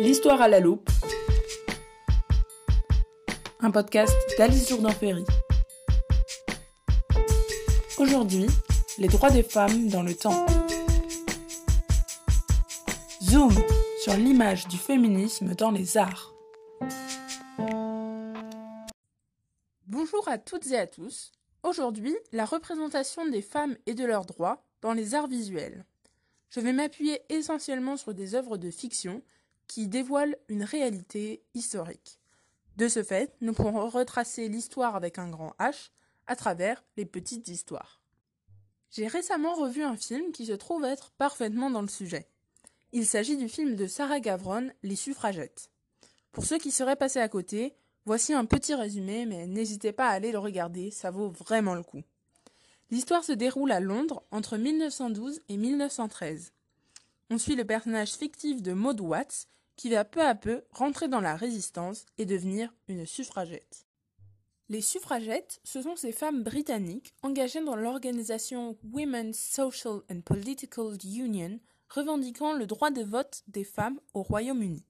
L'histoire à la loupe. Un podcast d'Alice Jourdan-Ferry. Aujourd'hui, les droits des femmes dans le temps. Zoom sur l'image du féminisme dans les arts. Bonjour à toutes et à tous. Aujourd'hui, la représentation des femmes et de leurs droits dans les arts visuels. Je vais m'appuyer essentiellement sur des œuvres de fiction qui dévoile une réalité historique. De ce fait, nous pourrons retracer l'histoire avec un grand H à travers les petites histoires. J'ai récemment revu un film qui se trouve être parfaitement dans le sujet. Il s'agit du film de Sarah Gavron, Les suffragettes. Pour ceux qui seraient passés à côté, voici un petit résumé, mais n'hésitez pas à aller le regarder, ça vaut vraiment le coup. L'histoire se déroule à Londres entre 1912 et 1913. On suit le personnage fictif de Maud Watts, qui va peu à peu rentrer dans la résistance et devenir une suffragette. Les suffragettes, ce sont ces femmes britanniques engagées dans l'organisation Women's Social and Political Union, revendiquant le droit de vote des femmes au Royaume-Uni.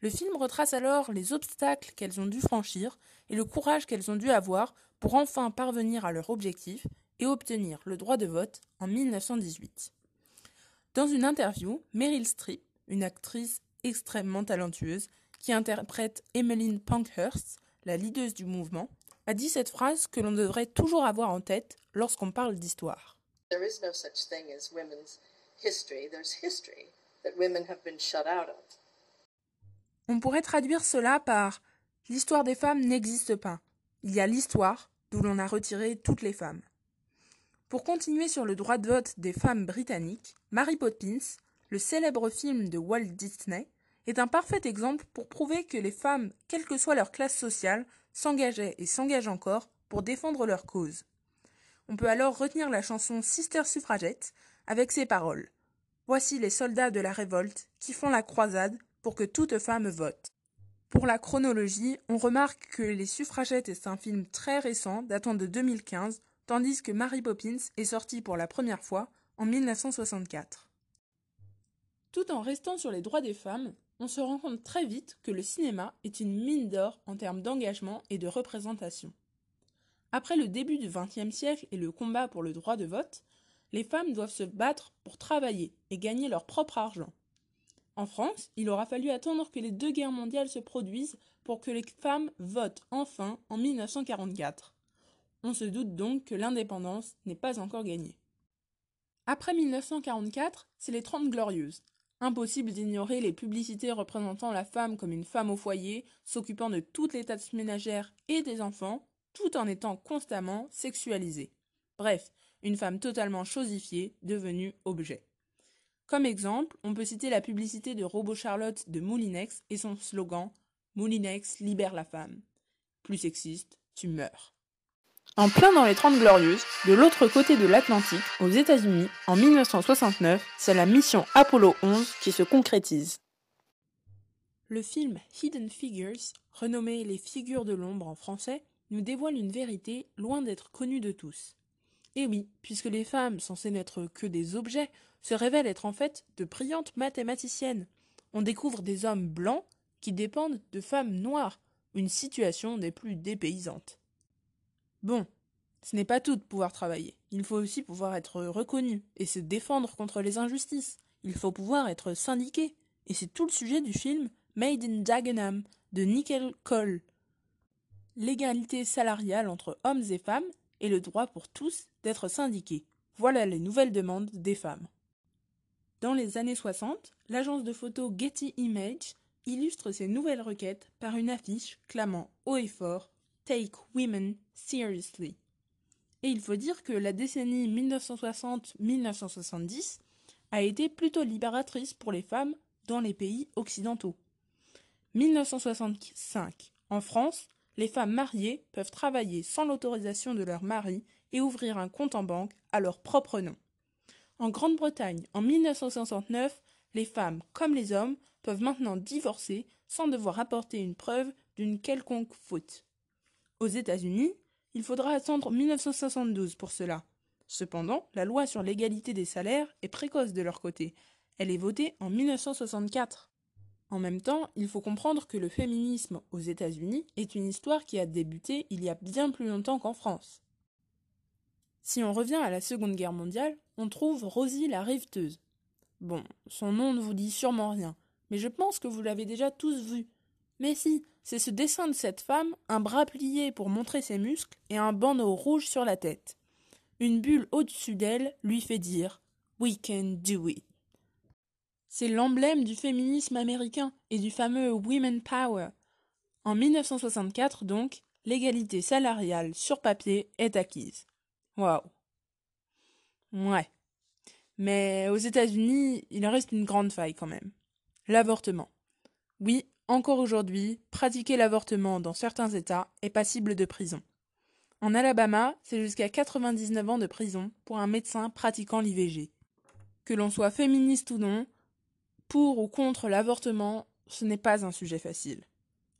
Le film retrace alors les obstacles qu'elles ont dû franchir et le courage qu'elles ont dû avoir pour enfin parvenir à leur objectif et obtenir le droit de vote en 1918. Dans une interview, Meryl Streep, une actrice extrêmement talentueuse, qui interprète Emmeline Pankhurst, la leaduse du mouvement, a dit cette phrase que l'on devrait toujours avoir en tête lorsqu'on parle d'histoire. On pourrait traduire cela par L'histoire des femmes n'existe pas. Il y a l'histoire d'où l'on a retiré toutes les femmes. Pour continuer sur le droit de vote des femmes britanniques, Mary Poppins, le célèbre film de Walt Disney, est un parfait exemple pour prouver que les femmes, quelle que soit leur classe sociale, s'engageaient et s'engagent encore pour défendre leur cause. On peut alors retenir la chanson Sister Suffragette avec ces paroles. Voici les soldats de la révolte qui font la croisade pour que toute femme vote. Pour la chronologie, on remarque que Les Suffragettes est un film très récent datant de 2015, tandis que Mary Poppins est sorti pour la première fois en 1964. Tout en restant sur les droits des femmes, on se rend compte très vite que le cinéma est une mine d'or en termes d'engagement et de représentation. Après le début du XXe siècle et le combat pour le droit de vote, les femmes doivent se battre pour travailler et gagner leur propre argent. En France, il aura fallu attendre que les deux guerres mondiales se produisent pour que les femmes votent enfin en 1944. On se doute donc que l'indépendance n'est pas encore gagnée. Après 1944, c'est les Trente Glorieuses. Impossible d'ignorer les publicités représentant la femme comme une femme au foyer, s'occupant de toutes les tâches ménagères et des enfants, tout en étant constamment sexualisée. Bref, une femme totalement chosifiée, devenue objet. Comme exemple, on peut citer la publicité de Robot Charlotte de Moulinex et son slogan Moulinex libère la femme. Plus sexiste, tu meurs. En plein dans les Trente Glorieuses, de l'autre côté de l'Atlantique, aux États-Unis, en 1969, c'est la mission Apollo 11 qui se concrétise. Le film Hidden Figures, renommé Les figures de l'ombre en français, nous dévoile une vérité loin d'être connue de tous. Et oui, puisque les femmes, censées n'être que des objets, se révèlent être en fait de brillantes mathématiciennes. On découvre des hommes blancs qui dépendent de femmes noires, une situation des plus dépaysantes. Bon, ce n'est pas tout de pouvoir travailler. Il faut aussi pouvoir être reconnu et se défendre contre les injustices. Il faut pouvoir être syndiqué. Et c'est tout le sujet du film Made in Dagenham de Nickel Cole. L'égalité salariale entre hommes et femmes et le droit pour tous d'être syndiqués. Voilà les nouvelles demandes des femmes. Dans les années 60, l'agence de photos Getty Image illustre ces nouvelles requêtes par une affiche clamant haut et fort Take Women Seriously. Et il faut dire que la décennie 1960-1970 a été plutôt libératrice pour les femmes dans les pays occidentaux. 1965. En France, les femmes mariées peuvent travailler sans l'autorisation de leur mari et ouvrir un compte en banque à leur propre nom. En Grande-Bretagne, en 1969, les femmes, comme les hommes, peuvent maintenant divorcer sans devoir apporter une preuve d'une quelconque faute. Aux États-Unis, il faudra attendre 1972 pour cela. Cependant, la loi sur l'égalité des salaires est précoce de leur côté. Elle est votée en 1964. En même temps, il faut comprendre que le féminisme aux États-Unis est une histoire qui a débuté il y a bien plus longtemps qu'en France. Si on revient à la Seconde Guerre mondiale, on trouve Rosie la riveteuse. Bon, son nom ne vous dit sûrement rien, mais je pense que vous l'avez déjà tous vu. Mais si, c'est ce dessin de cette femme, un bras plié pour montrer ses muscles et un bandeau rouge sur la tête. Une bulle au-dessus d'elle lui fait dire We can do it. C'est l'emblème du féminisme américain et du fameux Women Power. En 1964, donc, l'égalité salariale sur papier est acquise. Waouh. Ouais. Mais aux États-Unis, il reste une grande faille quand même. L'avortement. Oui, encore aujourd'hui, pratiquer l'avortement dans certains États est passible de prison. En Alabama, c'est jusqu'à 99 ans de prison pour un médecin pratiquant l'IVG. Que l'on soit féministe ou non, pour ou contre l'avortement, ce n'est pas un sujet facile.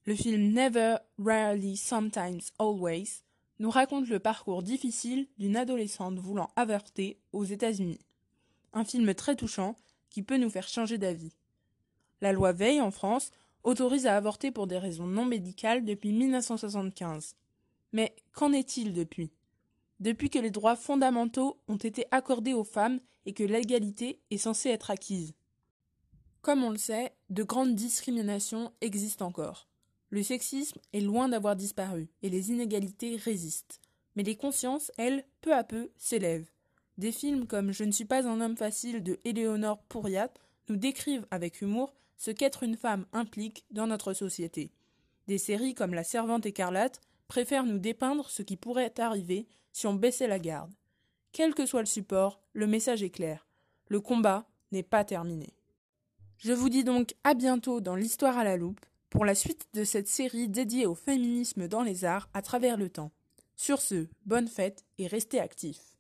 Le film Never, Rarely, Sometimes, Always nous raconte le parcours difficile d'une adolescente voulant avorter aux États-Unis. Un film très touchant qui peut nous faire changer d'avis. La loi Veil en France autorise à avorter pour des raisons non médicales depuis 1975. Mais qu'en est-il depuis? Depuis que les droits fondamentaux ont été accordés aux femmes et que l'égalité est censée être acquise. Comme on le sait, de grandes discriminations existent encore. Le sexisme est loin d'avoir disparu et les inégalités résistent. Mais les consciences, elles, peu à peu, s'élèvent. Des films comme Je ne suis pas un homme facile de Éléonore Pouriat nous décrivent avec humour ce qu'être une femme implique dans notre société. Des séries comme La Servante écarlate préfèrent nous dépeindre ce qui pourrait arriver si on baissait la garde. Quel que soit le support, le message est clair. Le combat n'est pas terminé. Je vous dis donc à bientôt dans l'Histoire à la loupe pour la suite de cette série dédiée au féminisme dans les arts à travers le temps. Sur ce, bonne fête et restez actifs.